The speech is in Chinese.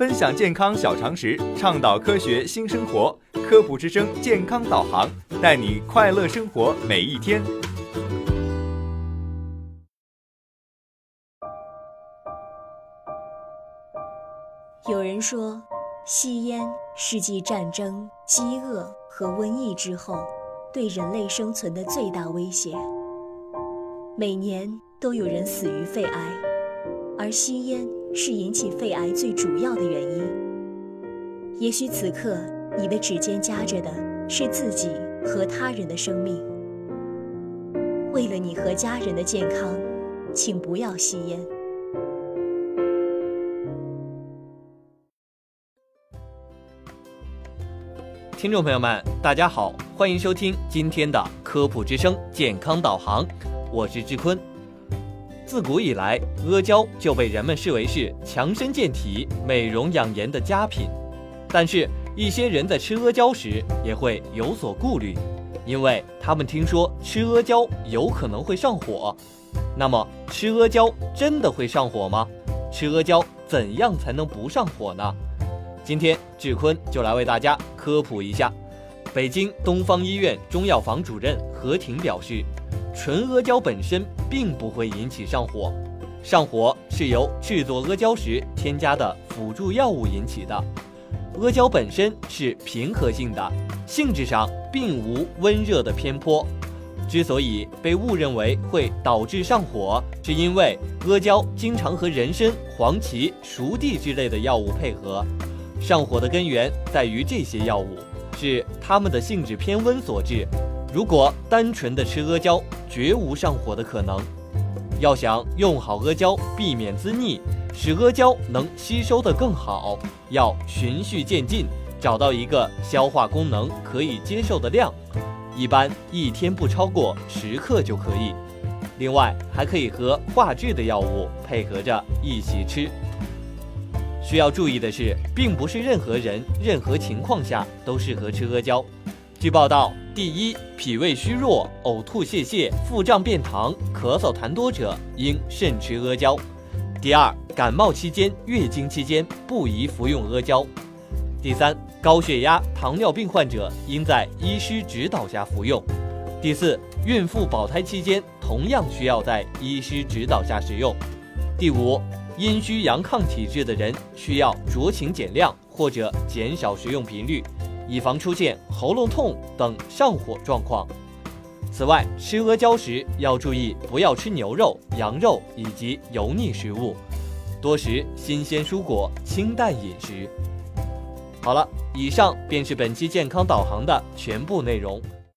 分享健康小常识，倡导科学新生活。科普之声健康导航，带你快乐生活每一天。有人说，吸烟是继战争、饥饿和瘟疫之后，对人类生存的最大威胁。每年都有人死于肺癌，而吸烟是引起肺癌最主要的原因。也许此刻你的指尖夹着的是自己和他人的生命。为了你和家人的健康，请不要吸烟。听众朋友们，大家好，欢迎收听今天的科普之声健康导航。我是志坤。自古以来，阿胶就被人们视为是强身健体、美容养颜的佳品。但是，一些人在吃阿胶时也会有所顾虑，因为他们听说吃阿胶有可能会上火。那么，吃阿胶真的会上火吗？吃阿胶怎样才能不上火呢？今天，志坤就来为大家科普一下。北京东方医院中药房主任何婷表示。纯阿胶本身并不会引起上火，上火是由制作阿胶时添加的辅助药物引起的。阿胶本身是平和性的，性质上并无温热的偏颇。之所以被误认为会导致上火，是因为阿胶经常和人参、黄芪、熟地之类的药物配合。上火的根源在于这些药物是它们的性质偏温所致。如果单纯的吃阿胶，绝无上火的可能。要想用好阿胶，避免滋腻，使阿胶能吸收的更好，要循序渐进，找到一个消化功能可以接受的量，一般一天不超过十克就可以。另外，还可以和化质的药物配合着一起吃。需要注意的是，并不是任何人、任何情况下都适合吃阿胶。据报道，第一，脾胃虚弱、呕吐泄泻、腹胀便溏、咳嗽痰多者应慎吃阿胶；第二，感冒期间、月经期间不宜服用阿胶；第三，高血压、糖尿病患者应在医师指导下服用；第四，孕妇保胎期间同样需要在医师指导下使用；第五，阴虚阳亢体质的人需要酌情减量或者减少食用频率。以防出现喉咙痛等上火状况。此外，吃阿胶时要注意不要吃牛肉、羊肉以及油腻食物，多食新鲜蔬果，清淡饮食。好了，以上便是本期健康导航的全部内容。